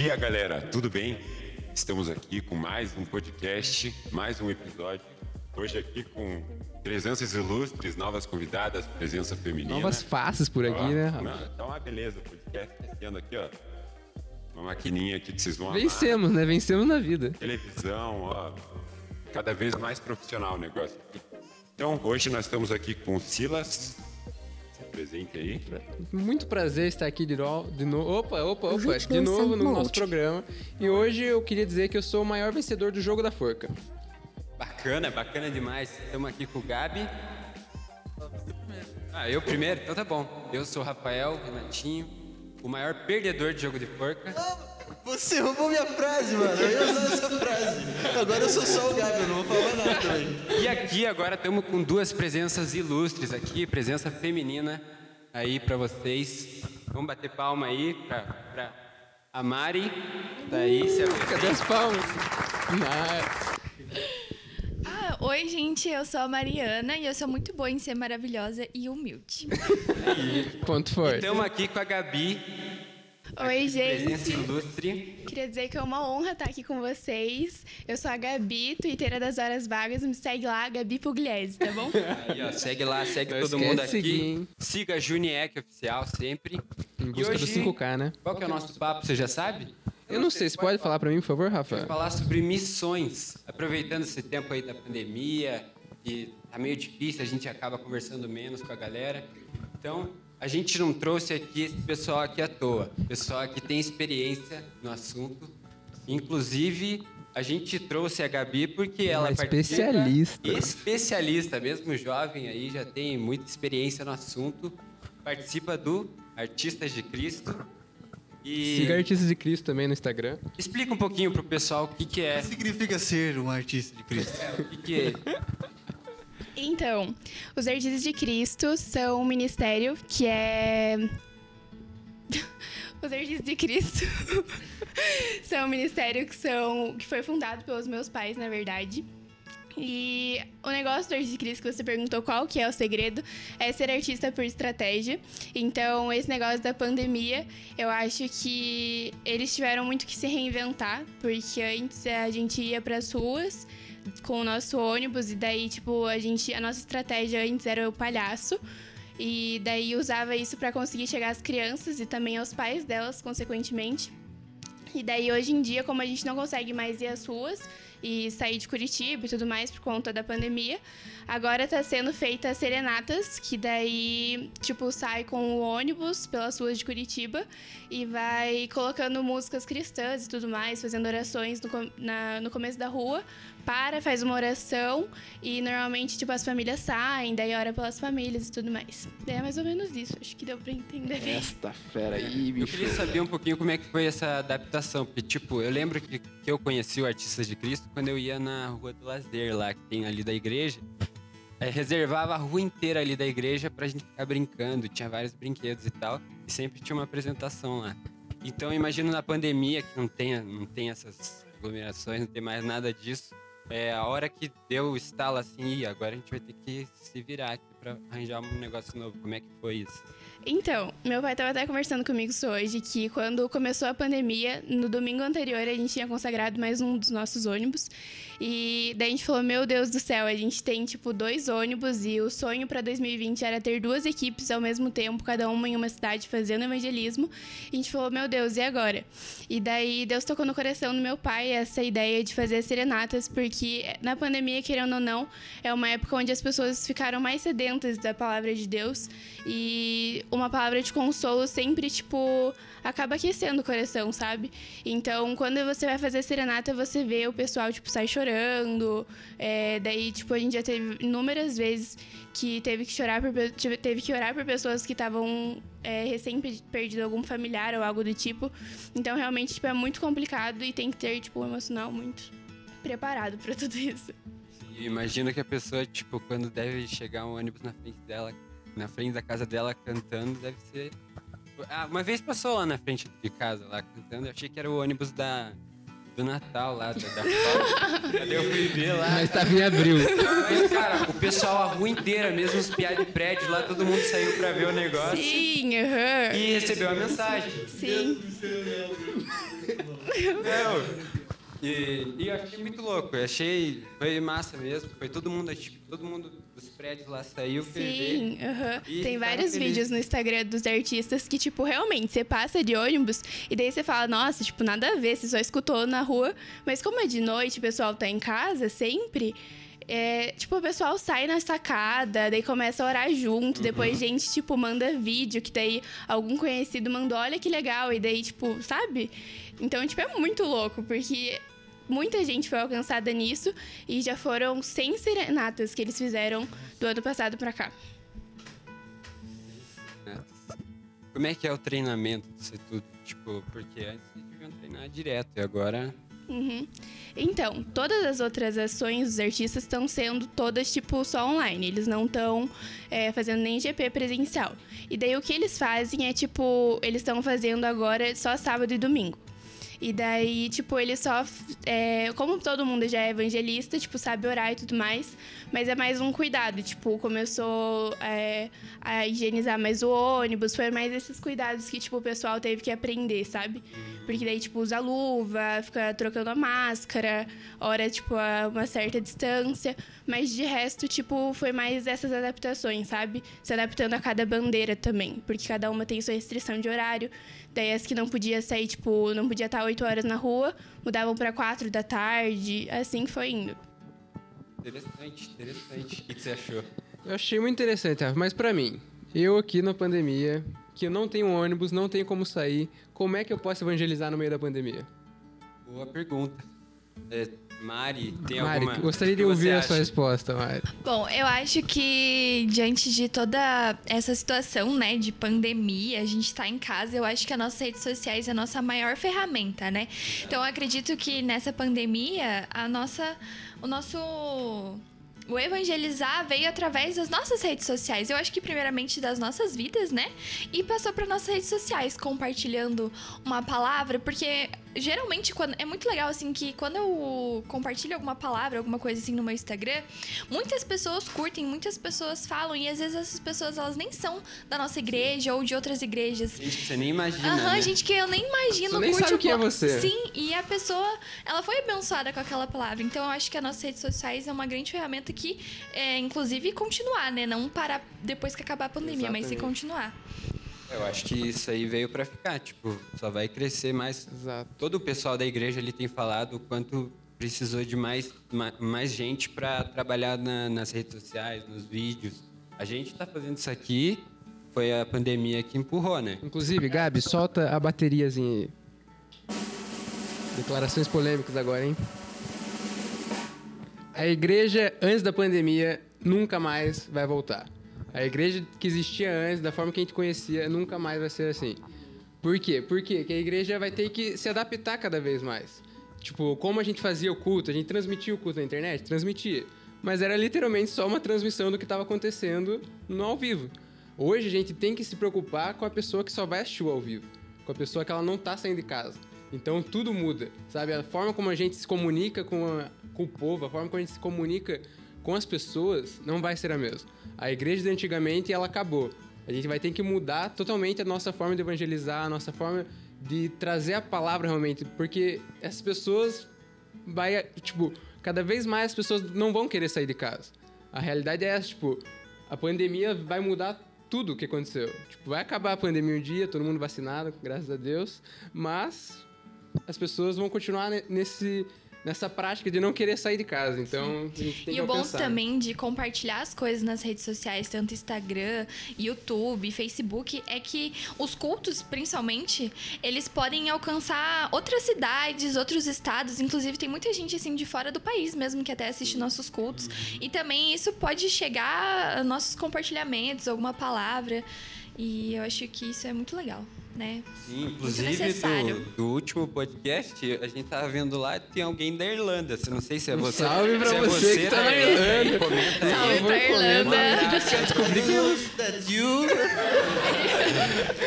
dia, galera. Tudo bem? Estamos aqui com mais um podcast, mais um episódio. Hoje aqui com presenças ilustres, novas convidadas, presença feminina. Novas faces por aqui, Ó, né? não, Tá uma beleza o podcast descendo aqui, ó. Uma maquininha aqui que vocês vão amar. Vencemos, né? Vencemos na vida. Televisão, ó. Cada vez mais profissional o negócio. Então, hoje nós estamos aqui com o Silas. Se apresente aí. Muito prazer estar aqui de, no... de novo. Opa, opa, opa. De novo no nosso programa. E hoje eu queria dizer que eu sou o maior vencedor do jogo da forca. Bacana, bacana demais. Estamos aqui com o Gabi. Ah, eu primeiro? Então tá bom. Eu sou o Rafael Renatinho, o maior perdedor de jogo de porca. Você roubou minha frase, mano. Eu ia usar essa frase. Agora eu sou só o Gabi, eu não vou falar nada também. E aqui agora estamos com duas presenças ilustres aqui, presença feminina aí pra vocês. Vamos bater palma aí pra, pra a Mari. Daí se Cadê as palmas? Ah, Ah, oi, gente, eu sou a Mariana e eu sou muito boa em ser maravilhosa e humilde. quanto foi? Estamos aqui com a Gabi, Oi, presença gente. ilustre. Queria dizer que é uma honra estar aqui com vocês. Eu sou a Gabi, twitteira das Horas Vagas. Me segue lá, Gabi Pugliese, tá bom? Aí, ó, segue lá, segue Não todo mundo aqui. seguir? Siga a Juniec Oficial sempre. Em E busca do hoje, 5K, né? Qual que é o nosso papo, você já sabe? Eu não sei, você pode falar pra mim, por favor, Vamos Rafa? falar sobre missões. Aproveitando esse tempo aí da pandemia, que tá meio difícil, a gente acaba conversando menos com a galera. Então, a gente não trouxe aqui esse pessoal aqui à toa. Pessoal que tem experiência no assunto. Inclusive, a gente trouxe a Gabi porque ela participa- especialista. Especialista, mesmo jovem aí, já tem muita experiência no assunto. Participa do Artistas de Cristo. E Siga Artistas de Cristo também no Instagram. explica um pouquinho pro pessoal o que, que é. O que significa ser um artista de Cristo? O que, que é. Então, os Artistas de Cristo são um ministério que é. Os Artistas de Cristo são um ministério que, são, que foi fundado pelos meus pais, na verdade. E o negócio do Artista de Cristo que você perguntou qual que é o segredo é ser artista por estratégia. Então, esse negócio da pandemia, eu acho que eles tiveram muito que se reinventar, porque antes a gente ia pras ruas com o nosso ônibus e daí, tipo, a gente a nossa estratégia antes era o palhaço. E daí usava isso pra conseguir chegar às crianças e também aos pais delas, consequentemente. E daí, hoje em dia, como a gente não consegue mais ir às ruas e sair de Curitiba e tudo mais por conta da pandemia, agora tá sendo feita serenatas, que daí, tipo, sai com o ônibus pelas ruas de Curitiba e vai colocando músicas cristãs e tudo mais, fazendo orações no, com- na- no começo da rua, para, faz uma oração e normalmente, tipo, as famílias saem, daí ora pelas famílias e tudo mais. É mais ou menos isso, acho que deu pra entender bem. Esta fera aí, Eu bicho. queria saber um pouquinho como é que foi essa adaptação. Porque, tipo, eu lembro que, que eu conheci o Artistas de Cristo quando eu ia na Rua do Lazer, lá, que tem ali da igreja. Aí reservava a rua inteira ali da igreja pra gente ficar brincando. Tinha vários brinquedos e tal. E sempre tinha uma apresentação lá. Então, imagino na pandemia, que não tem, não tem essas aglomerações, não tem mais nada disso. É a hora que deu o estalo assim, "Ih, agora a gente vai ter que se virar aqui pra arranjar um negócio novo. Como é que foi isso? Então, meu pai tava até conversando comigo hoje, que quando começou a pandemia, no domingo anterior, a gente tinha consagrado mais um dos nossos ônibus. E daí a gente falou, meu Deus do céu, a gente tem, tipo, dois ônibus e o sonho pra 2020 era ter duas equipes ao mesmo tempo, cada uma em uma cidade fazendo evangelismo. E a gente falou, meu Deus, e agora? E daí Deus tocou no coração do meu pai essa ideia de fazer serenatas, porque na pandemia, querendo ou não, é uma época onde as pessoas ficaram mais sedentas da palavra de Deus. E uma palavra de consolo sempre, tipo, acaba aquecendo o coração, sabe? Então, quando você vai fazer serenata, você vê o pessoal, tipo, sai chorando. É, daí, tipo, a gente já teve inúmeras vezes que teve que chorar por, teve que orar por pessoas que estavam é, recém pe- perdido algum familiar ou algo do tipo. Então, realmente, tipo, é muito complicado e tem que ter, tipo, um emocional muito preparado pra tudo isso. E imagino que a pessoa, tipo, quando deve chegar um ônibus na frente dela, na frente da casa dela cantando, deve ser. Ah, uma vez passou lá na frente de casa, lá cantando, eu achei que era o ônibus da. Do Natal lá, da, da. Daí eu fui ver lá. Mas tava em abril. Mas, cara, o pessoal, a rua inteira, mesmo os piá de prédio lá, todo mundo saiu pra ver o negócio Sim, aham. e recebeu a mensagem. Sim. Não. E, e eu achei muito louco. Eu achei. Foi massa mesmo. Foi todo mundo, tipo, todo mundo dos prédios lá saiu, Sim, tem tava vários feliz. vídeos no Instagram dos artistas que, tipo, realmente, você passa de ônibus e daí você fala, nossa, tipo, nada a ver, você só escutou na rua. Mas como é de noite, o pessoal tá em casa sempre. é, tipo, o pessoal sai na sacada, daí começa a orar junto, depois gente, tipo, manda vídeo, que daí algum conhecido mandou, olha que legal, e daí, tipo, sabe? Então, tipo, é muito louco, porque muita gente foi alcançada nisso e já foram 100 serenatas que eles fizeram do ano passado pra cá. Como é que é o treinamento disso tudo? Tipo, porque antes eles deviam treinar direto e agora. Uhum. Então, todas as outras ações dos artistas estão sendo todas, tipo, só online. Eles não estão fazendo nem GP presencial. E daí o que eles fazem é, tipo, eles estão fazendo agora só sábado e domingo. E daí, tipo, eles só. é, como todo mundo já é evangelista, tipo, sabe orar e tudo mais, mas é mais um cuidado. Tipo, começou é, a higienizar mais o ônibus, foi mais esses cuidados que, tipo, o pessoal teve que aprender, sabe? Porque daí, tipo, usa luva, fica trocando a máscara, ora, tipo, a uma certa distância. Mas de resto, tipo, foi mais essas adaptações, sabe? Se adaptando a cada bandeira também. Porque cada uma tem sua restrição de horário. Daí as que não podia sair, tipo, não podia estar 8 horas na rua, mudavam para 4 da tarde. Assim foi indo. Interessante, interessante. O que, você achou? Eu achei muito interessante, Rafa, mas pra mim, eu aqui na pandemia, que eu não tenho ônibus, não tenho como sair, como é que eu posso evangelizar no meio da pandemia? Boa pergunta. É, Mari, tem Mari, alguma. gostaria de ouvir a sua resposta, Mari. Bom, eu acho que diante de toda essa situação, né, de pandemia, a gente tá em casa, eu acho que as nossas redes sociais é a nossa maior ferramenta, né? Então eu acredito que nessa pandemia, a nossa o nosso o evangelizar veio através das nossas redes sociais. Eu acho que primeiramente das nossas vidas, né? E passou para nossas redes sociais, compartilhando uma palavra, porque geralmente quando é muito legal assim que quando eu compartilho alguma palavra, alguma coisa assim no meu Instagram, muitas pessoas curtem, muitas pessoas falam e às vezes essas pessoas elas nem são da nossa igreja ou de outras igrejas. Gente, que você nem imagina. Aham, né? gente que eu nem imagino Você nem curte sabe o quem é você. Sim, e a pessoa, ela foi abençoada com aquela palavra. Então eu acho que as nossas redes sociais é uma grande ferramenta que, é, inclusive, continuar, né? Não parar depois que acabar a pandemia, mas sim Exatamente. continuar. Eu acho que isso aí veio pra ficar. Tipo, só vai crescer mais. Exato. Todo o pessoal da igreja ele tem falado o quanto precisou de mais, ma- mais gente para trabalhar na- nas redes sociais, nos vídeos. A gente tá fazendo isso aqui, foi a pandemia que empurrou, né? Inclusive, Gabi, solta a bateriazinha aí. Declarações polêmicas agora, hein? A igreja, antes da pandemia, nunca mais vai voltar. A igreja que existia antes, da forma que a gente conhecia, nunca mais vai ser assim. Por quê? Por quê? Porque a igreja vai ter que se adaptar cada vez mais. Tipo, como a gente fazia o culto, a gente transmitia o culto na internet? Transmitia. Mas era literalmente só uma transmissão do que estava acontecendo no ao vivo. Hoje a gente tem que se preocupar com a pessoa que só vai assistir o ao vivo. Com a pessoa que ela não tá saindo de casa. Então tudo muda, sabe? A forma como a gente se comunica com, a- com o povo, a forma como a gente se comunica com as pessoas, não vai ser a mesma. A igreja de antigamente, ela acabou. A gente vai ter que mudar totalmente a nossa forma de evangelizar, a nossa forma de trazer a palavra realmente, porque essas pessoas vai, tipo, cada vez mais as pessoas não vão querer sair de casa. A realidade é essa, tipo, a pandemia vai mudar tudo o que aconteceu. Tipo, vai acabar a pandemia um dia, todo mundo vacinado, graças a Deus, mas as pessoas vão continuar ne- nesse nessa prática de não querer sair de casa. Então, a gente tem E que o bom também de compartilhar as coisas nas redes sociais, tanto Instagram, YouTube, Facebook, é que os cultos, principalmente, eles podem alcançar outras cidades, outros estados. Inclusive, tem muita gente assim de fora do país mesmo que até assiste nossos cultos. E também isso pode chegar a nossos compartilhamentos, alguma palavra. E eu acho que isso é muito legal, né? Sim, inclusive do, do último podcast, a gente tava vendo lá, tem alguém da Irlanda. Eu não sei se é Um você. salve pra se é você que tá na Irlanda. Irlanda. Comenta aí. Salve pra. Irlanda! Descobri que eu-.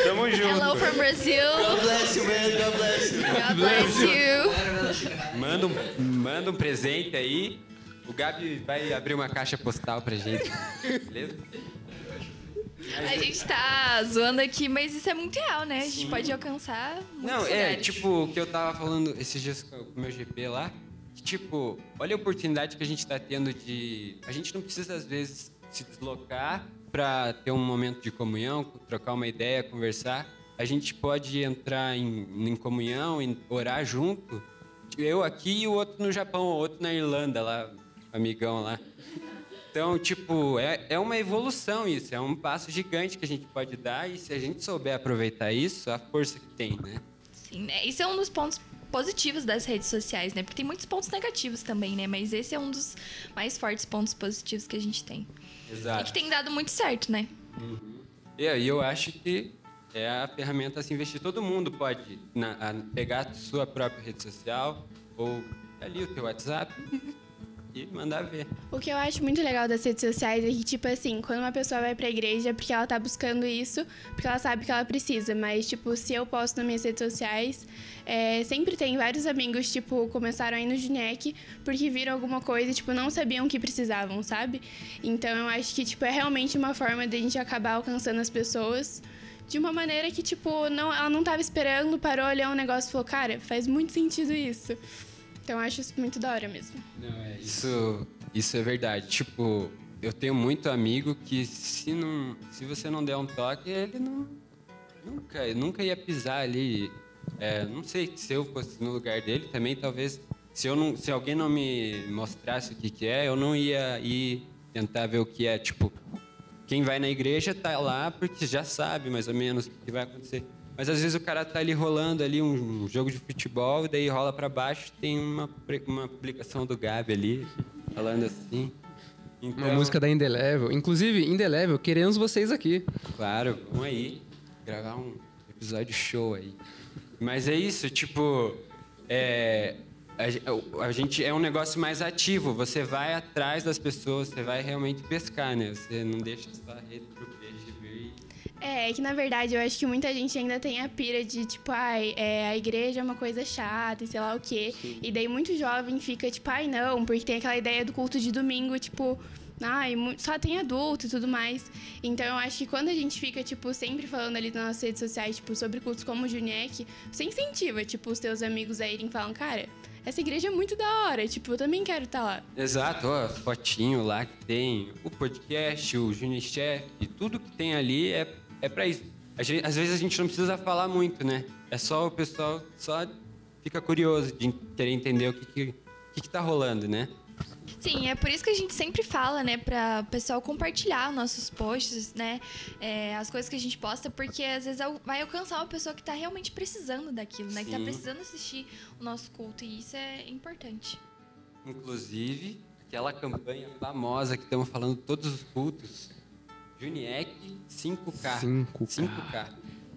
Tamo junto. Hello from Brazil! God bless you, man. God bless you. God bless you! Manda um, manda um presente aí. O Gabi vai abrir uma caixa postal pra gente. Beleza? A gente tá zoando aqui, mas isso é muito real, né? A gente pode alcançar Não, é, lugares. tipo, o que eu tava falando esses dias com o meu GP lá, que, tipo, olha a oportunidade que a gente tá tendo de... A gente não precisa, às vezes, se deslocar pra ter um momento de comunhão, trocar uma ideia, conversar. A gente pode entrar em, em comunhão, em orar junto. Eu aqui e o outro no Japão, o outro na Irlanda lá, amigão lá. Então, tipo, é, é uma evolução isso, é um passo gigante que a gente pode dar e se a gente souber aproveitar isso, a força que tem, né? Sim, né? Isso é um dos pontos positivos das redes sociais, né? Porque tem muitos pontos negativos também, né? Mas esse é um dos mais fortes pontos positivos que a gente tem. E Exato. que tem dado muito certo, né? E aí eu acho que é a ferramenta a se investir. Todo mundo pode na- a pegar a sua própria rede social ou ali o teu WhatsApp e mandar ver. O que eu acho muito legal das redes sociais é que, tipo assim, quando uma pessoa vai pra igreja é porque ela tá buscando isso, porque ela sabe que ela precisa. Mas, tipo, se eu posto nas minhas redes sociais, é, sempre tem vários amigos, tipo, começaram aí no Junec porque viram alguma coisa e, tipo, não sabiam que precisavam, sabe? Então eu acho que, tipo, é realmente uma forma de a gente acabar alcançando as pessoas de uma maneira que, tipo, não, ela não tava esperando, parou, olhou um negócio e falou, cara, faz muito sentido isso. Então eu acho isso muito da hora mesmo. Não, é, isso, isso é verdade. Tipo, eu tenho muito amigo que se, não, se você não der um toque, ele não, nunca, nunca ia pisar ali. É, não sei se eu fosse no lugar dele também, talvez. Se, eu não, se alguém não me mostrasse o que, que é, eu não ia ir tentar ver o que é. Tipo, quem vai na igreja tá lá porque já sabe mais ou menos o que vai acontecer. Mas às vezes o cara tá ali rolando ali um jogo de futebol, e daí rola para baixo, tem uma, uma publicação do Gabi ali, falando assim. Então, Uma música da Indelevel. Inclusive, Indelevel, queremos vocês aqui. Claro, vamos aí, gravar um episódio show aí. Mas é isso, tipo, é, a, a gente é um negócio mais ativo. Você vai atrás das pessoas, você vai realmente pescar, né? Você não deixa só a rede pro É, é que na verdade eu acho que muita gente ainda tem a pira de, tipo, ai, é, a igreja é uma coisa chata e sei lá o quê. E daí muito jovem fica, tipo, ai, não, porque tem aquela ideia do culto de domingo, tipo, ai, só tem adulto e tudo mais. Então eu acho que quando a gente fica, tipo, sempre falando ali nas nossas redes sociais, tipo, sobre cultos como o Juniec, você incentiva, tipo, os teus amigos a irem falando, cara, essa igreja é muito da hora, tipo, eu também quero estar lá. Exato, ó, fotinho lá que tem, o podcast, o Junichef, e tudo que tem ali é, é pra isso. Gente- às vezes a gente não precisa falar muito, né? É só o pessoal só fica curioso de querer entender o que, que, que, que tá rolando, né? Sim, é por isso que a gente sempre fala, né, para o pessoal compartilhar os nossos posts, né, é, as coisas que a gente posta, porque às vezes vai alcançar uma pessoa que tá realmente precisando daquilo, né, que tá Sim. precisando assistir o nosso culto, e isso é importante. Inclusive, aquela campanha famosa que estamos falando todos os cultos, Juniec 5K. 5K. 5K.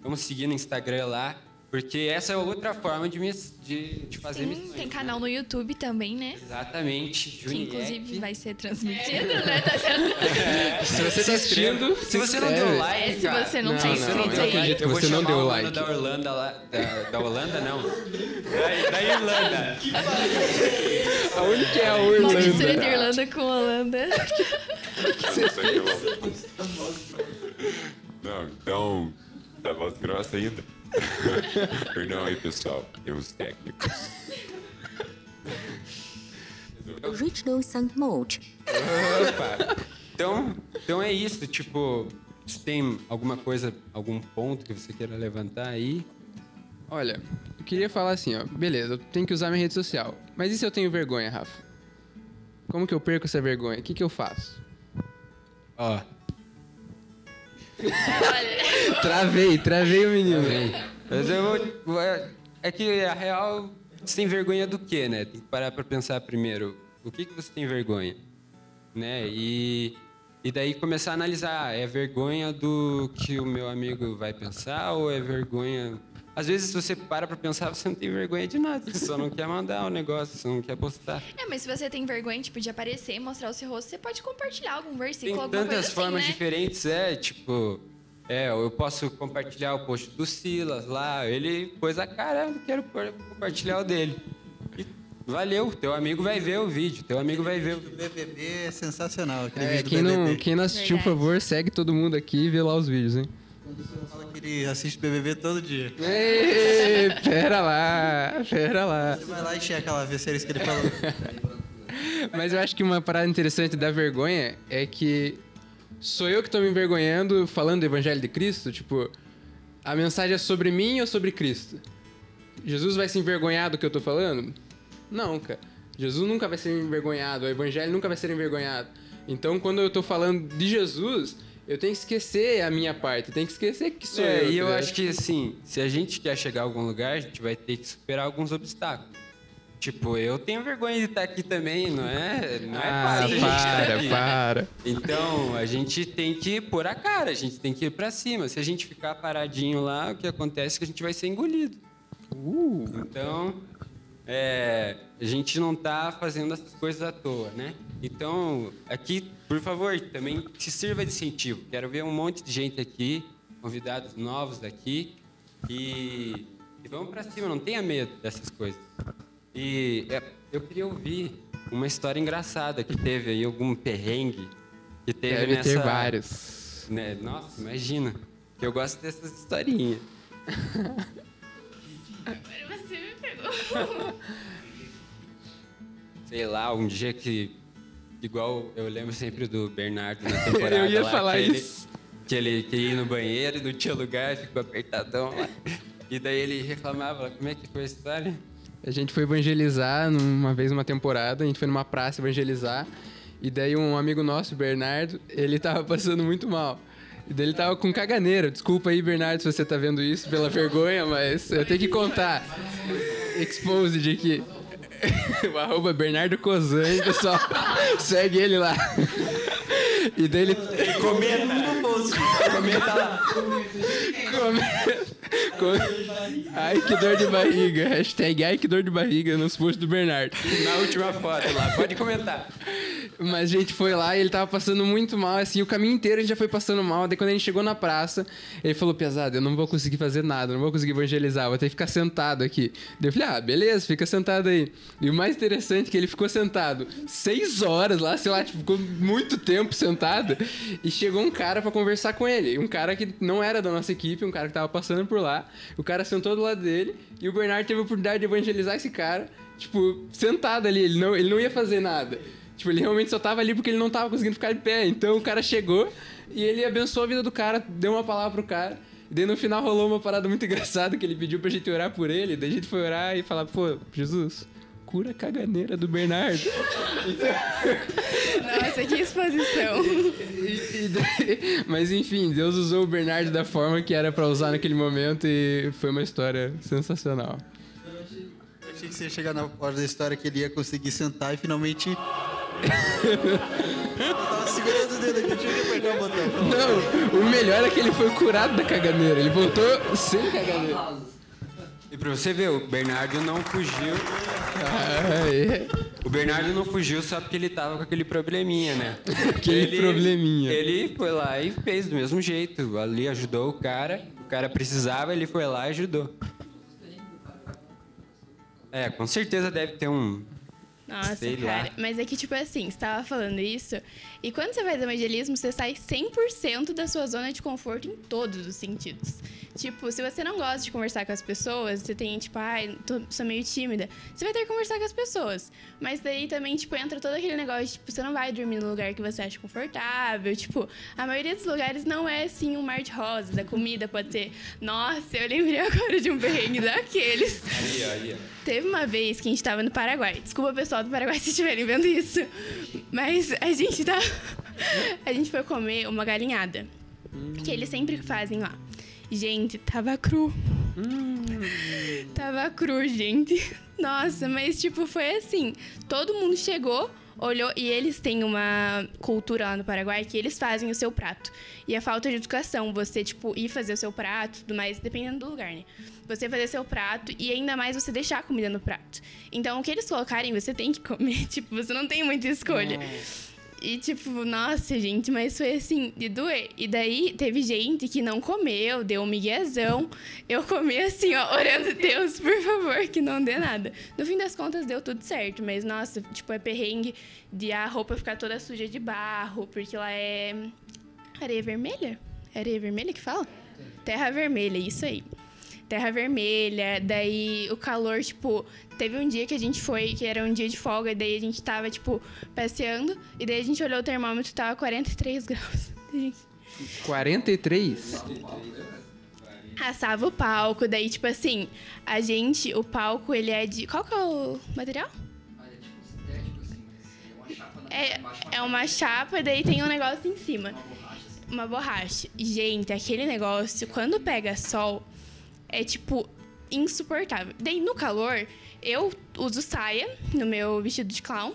Vamos seguir no Instagram lá, porque essa é outra forma de, de, de fazer Sim, missões. tem né? canal no YouTube também, né, Exatamente, que Juniec. inclusive vai ser transmitido, né, tá sendo... Se você tá assistindo, Se você não deu like, É, se cara, você não Não, não, inscrito eu aí... acredito. eu vou você não chamar deu o like. da Holanda lá, da, da Holanda não, da, da Irlanda. Aonde que é a Uma mistura de Irlanda? Irlanda com Holanda. Não, então, da voz grossa ainda. Perdão aí, pessoal. Temos técnicos. Original Sound Mode. Opa. Então, então é isso, tipo, se tem alguma coisa, algum ponto que você queira levantar aí? Olha, eu queria falar assim, ó. Beleza, eu tenho que usar minha rede social. Mas e se eu tenho vergonha, Rafa? Como que eu perco essa vergonha? O que, que eu faço? Ó, Travei, travei o menino. mas eu vou, vou- é que a real, você tem vergonha do quê, né? Tem que parar pra pensar primeiro, o que que você tem vergonha, né? E e daí começar a analisar, é vergonha do que o meu amigo vai pensar ou é vergonha às vezes, se você para pra pensar, você não tem vergonha de nada. Você só não quer mandar o negócio, você não quer postar. É, mas se você tem vergonha, tipo, de aparecer e mostrar o seu rosto, você pode compartilhar algum versículo, Tem alguma tantas coisa assim, formas né? diferentes, é, tipo... É, eu posso compartilhar o post do Silas lá, ele pôs a cara, eu quero pôr- compartilhar o dele. E valeu, teu amigo vai ver o vídeo, teu amigo vai ver o O BBB é sensacional. Aquele É, vídeo do quem, não, BBB. quem não assistiu, por favor, segue todo mundo aqui e vê lá os vídeos, hein? Que ele assiste BBB todo dia. Ei, pera lá, pera lá. Você vai lá e checa lá, ver se é isso que ele falou. Mas eu acho que uma parada interessante da vergonha é que sou eu que tô me envergonhando falando do Evangelho de Cristo? Tipo, a mensagem é sobre mim ou sobre Cristo? Jesus vai se envergonhar do que eu tô falando? Não, cara. Jesus nunca vai ser envergonhado, o Evangelho nunca vai ser envergonhado. Então, quando eu tô falando de Jesus, eu tenho que esquecer a minha parte, eu tenho que esquecer que sou É, eu. e eu tá acho que assim, se a gente quer chegar a algum lugar, a gente vai ter que superar alguns obstáculos. Tipo, eu tenho vergonha de estar aqui também, não é? Não é Ah, fácil. a gente estar para, aqui. para. Então, a gente tem que pôr a cara, a gente tem que ir pra cima. Se a gente ficar paradinho lá, o que acontece é que a gente vai ser engolido. Uh. Então, é, a gente não tá fazendo essas coisas à toa, né? Então, aqui, por favor, também se sirva de incentivo. Quero ver um monte de gente aqui, convidados novos daqui, e, e vamos pra cima, não tenha medo dessas coisas. E é, eu queria ouvir uma história engraçada que teve aí, algum perrengue que teve Deve nessa... ter vários. né? Nossa, imagina. Que eu gosto dessas historinhas. Agora você me pegou. sei lá, um dia que. Igual eu lembro sempre do Bernardo na temporada. Eu ia lá, falar que ele- isso. que ele queria ir no banheiro e não tinha lugar, ficou apertadão lá. E daí ele reclamava, como é que foi a história? A gente foi evangelizar numa vez uma temporada, a gente foi numa praça evangelizar, e daí um amigo nosso, Bernardo, ele tava passando muito mal. E daí ele tava com caganeira. Desculpa aí, Bernardo, se você tá vendo isso pela vergonha, mas eu tenho que contar. Exposed aqui. O arroba Bernardo Cozan, hein, pessoal. Segue ele lá. E daí ele. Comenta no post. Comenta lá. Come- come- Ai, que dor de barriga. Hashtag ai, que dor de barriga nos posts do Bernardo. Na última foto lá, pode comentar. Mas a gente foi lá e ele tava passando muito mal, assim, o caminho inteiro a gente já foi passando mal. Daí quando a gente chegou na praça, ele falou, pesado, eu não vou conseguir fazer nada, não vou conseguir evangelizar, vou ter que ficar sentado aqui. Daí eu falei, ah, beleza, fica sentado aí. E o mais interessante é que ele ficou sentado seis horas lá, sei lá, tipo, ficou muito tempo sentado. E chegou um cara pra conversar com ele. Um cara que não era da nossa equipe, um cara que tava passando por lá. O cara sentou do lado dele e o Bernardo teve a oportunidade de evangelizar esse cara, tipo, sentado ali. Ele não, ele não ia fazer nada. Tipo, ele realmente só tava ali porque ele não tava conseguindo ficar de pé. Então o cara chegou e ele abençoou a vida do cara, deu uma palavra pro cara. E daí no final rolou uma parada muito engraçada que ele pediu pra gente orar por ele. Daí a gente foi orar e falar, pô, Jesus, cura a caganeira do Bernardo. Nossa, que exposição. E- e daí- mas enfim, Deus usou o Bernardo da forma que era pra usar naquele momento e foi uma história sensacional. Eu achei que você ia chegar na hora da história que ele ia conseguir sentar e finalmente. Eu tava segurando o dedo aqui, tinha que apertar o botão. Não, o melhor é que ele foi curado da caganeira. Ele voltou sem caganeira. E pra você ver, o Bernardo não fugiu. Ah, é. O Bernardo não fugiu só porque ele tava com aquele probleminha, né? Aquele probleminha. Ele foi lá e fez do mesmo jeito. Ali ajudou o cara. O cara precisava, ele foi lá e ajudou. É, com certeza deve ter um. Nossa, Sei cara. lá. Mas é que, tipo assim, você tava falando isso, e quando você faz evangelismo, você sai 100% da sua zona de conforto em todos os sentidos. Tipo, se você não gosta de conversar com as pessoas, você tem, tipo, ai, tô, sou meio tímida, você vai ter que conversar com as pessoas. Mas daí também, tipo, entra todo aquele negócio, de, tipo, você não vai dormir no lugar que você acha confortável. Tipo, a maioria dos lugares não é, assim, um mar de rosas. A comida pode ser... Nossa, eu lembrei agora de um perrengue daqueles. Ali, ó. Teve uma vez que a gente tava no Paraguai. Desculpa, pessoal do Paraguai, se estiverem vendo isso. Mas a gente tá. A gente foi comer uma galinhada. Que eles sempre fazem lá. Gente, tava cru. Tava cru, gente. Nossa, mas tipo, foi assim. Todo mundo chegou, olhou, e eles têm uma cultura lá no Paraguai que eles fazem o seu prato. E a falta de educação, você, tipo, ir fazer o seu prato, tudo mais, dependendo do lugar, né? Você fazer seu prato e ainda mais você deixar a comida no prato. Então, o que eles colocarem, você tem que comer. Tipo, você não tem muita escolha. E tipo, nossa, gente, mas foi assim, de doer. E daí teve gente que não comeu, deu um miguezão. Eu comi assim, ó, orando, Deus, por favor, que não dê nada. No fim das contas, deu tudo certo. Mas, nossa, tipo, é perrengue de a roupa ficar toda suja de barro, porque lá é areia vermelha? É areia vermelha que fala? Terra vermelha, isso aí. Terra vermelha, daí o calor, tipo, teve um dia que a gente foi, que era um dia de folga, daí a gente tava, tipo, passeando, e daí a gente olhou o termômetro, tava 43 graus. 43? Assava o palco, daí, tipo assim, a gente, o palco, ele é de. Qual que é o material? É, é uma chapa, daí tem um negócio em cima. Uma borracha. Gente, aquele negócio, quando pega sol, é tipo insuportável. Daí no calor, eu uso saia no meu vestido de clown.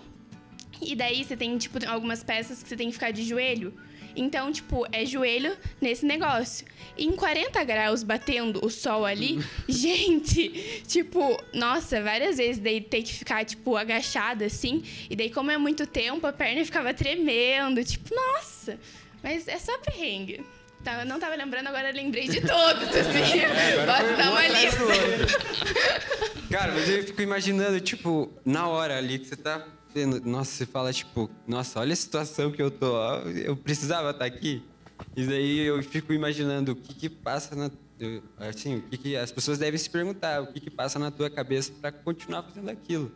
E daí você tem, tipo, algumas peças que você tem que ficar de joelho. Então, tipo, é joelho nesse negócio. E em 40 graus batendo o sol ali, gente, tipo, nossa, várias vezes daí tem que ficar, tipo, agachada assim. E daí, como é muito tempo, a perna ficava tremendo. Tipo, nossa, mas é só perrengue. Tá, eu não tava lembrando, agora eu lembrei de todos, assim. Posso dar uma lista. Cara, mas eu fico imaginando, tipo, na hora ali que você tá vendo, nossa, você fala, tipo, nossa, olha a situação que eu tô, eu precisava estar aqui. E daí eu fico imaginando o que que passa na. Assim, o que, que as pessoas devem se perguntar, o que que passa na tua cabeça pra continuar fazendo aquilo.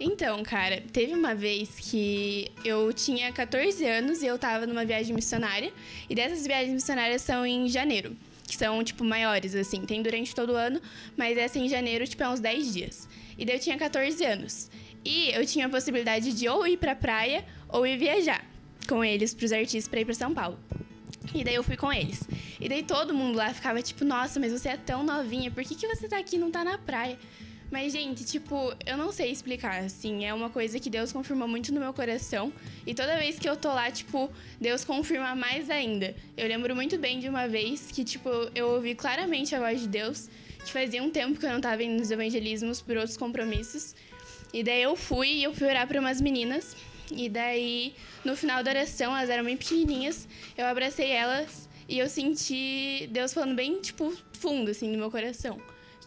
Então, cara, teve uma vez que eu tinha 14 anos e eu tava numa viagem missionária. E dessas viagens missionárias são em janeiro. Que são, tipo, maiores, assim. Tem durante todo o ano, mas essa em janeiro, tipo, é uns 10 dias. E daí eu tinha 14 anos. E eu tinha a possibilidade de ou ir pra praia ou ir viajar com eles, pros artistas, pra ir pra São Paulo. E daí eu fui com eles. E daí todo mundo lá ficava tipo, nossa, mas você é tão novinha, por que, que você tá aqui e não tá na praia? Mas, gente, tipo, eu não sei explicar, assim, é uma coisa que Deus confirma muito no meu coração. E toda vez que eu tô lá, tipo, Deus confirma mais ainda. Eu lembro muito bem de uma vez que, tipo, eu ouvi claramente a voz de Deus, que fazia um tempo que eu não tava indo nos evangelismos por outros compromissos. E daí eu fui e eu fui orar pra umas meninas. E daí, no final da oração, elas eram bem pequenininhas, eu abracei elas e eu senti Deus falando bem, tipo, fundo, assim, no meu coração.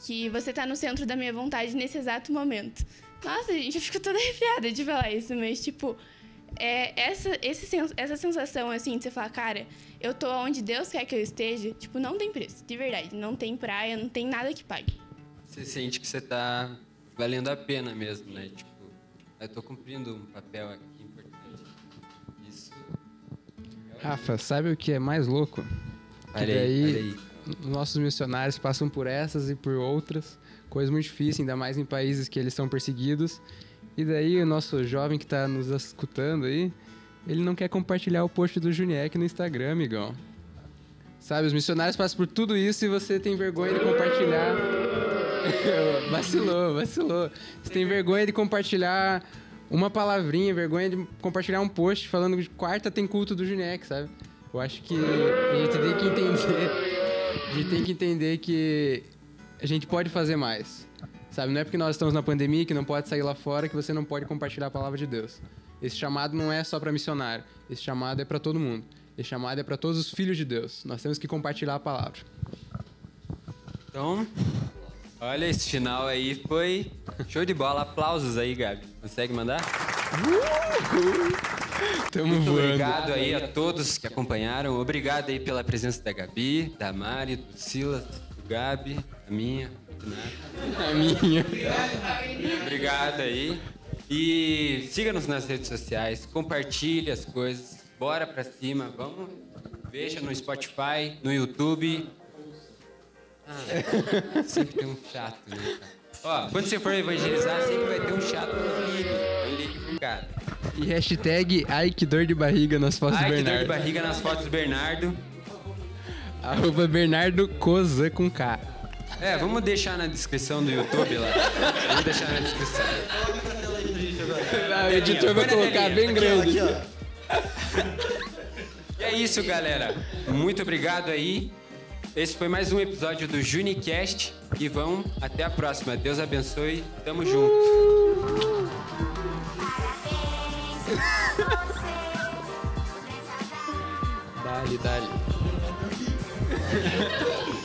Que você tá no centro da minha vontade nesse exato momento. Nossa, gente, eu fico toda arrepiada de falar isso, mas, tipo, é essa, esse, essa sensação, assim, de você falar, cara, eu tô onde Deus quer que eu esteja, tipo, não tem preço, de verdade. Não tem praia, não tem nada que pague. Você sente que você tá valendo a pena mesmo, né? Tipo, eu tô cumprindo um papel aqui importante. Isso. Rafa, sabe o que é mais louco? Olha que aí, daí olha aí. Nossos missionários passam por essas e por outras, coisas muito difíceis, ainda mais em países que eles são perseguidos. E daí o nosso jovem que tá nos escutando aí, ele não quer compartilhar o post do Juniek no Instagram, amigão. Sabe, os missionários passam por tudo isso e você tem vergonha de compartilhar. vacilou, vacilou. Você tem vergonha de compartilhar uma palavrinha, vergonha de compartilhar um post falando que quarta tem culto do Juniek, sabe? Eu acho que a gente tem que entender. A gente tem que entender que a gente pode fazer mais. Sabe? Não é porque nós estamos na pandemia que não pode sair lá fora que você não pode compartilhar a palavra de Deus. Esse chamado não é só para missionário. Esse chamado é para todo mundo. Esse chamado é para todos os filhos de Deus. Nós temos que compartilhar a palavra. Então, olha, esse final aí foi show de bola. Aplausos aí, Gabi. Consegue mandar? Tamo Muito voando. obrigado aí a todos que acompanharam. Obrigado aí pela presença da Gabi, da Mari, do Silas, do Gabi, a minha. A minha. Obrigado aí. E siga-nos nas redes sociais, compartilhe as coisas, bora pra cima, vamos. Veja no Spotify, no YouTube. Ah, sempre tem um chato, né? Ó, quando você for evangelizar, sempre vai ter um chato no ligue. Não ligue pro cara. E hashtag ai que dor de barriga nas fotos Ai, do que dor de Bernardo. barriga nas fotos do Bernardo. Arroba Bernardo Coza com K. É, vamos deixar na descrição do YouTube lá. Vamos deixar na descrição. Ah, o editor vai colocar bem grande. Aqui. E é isso, galera. Muito obrigado aí. Esse foi mais um episódio do Junicast. E vão até a próxima. Deus abençoe. Tamo junto dale, dale.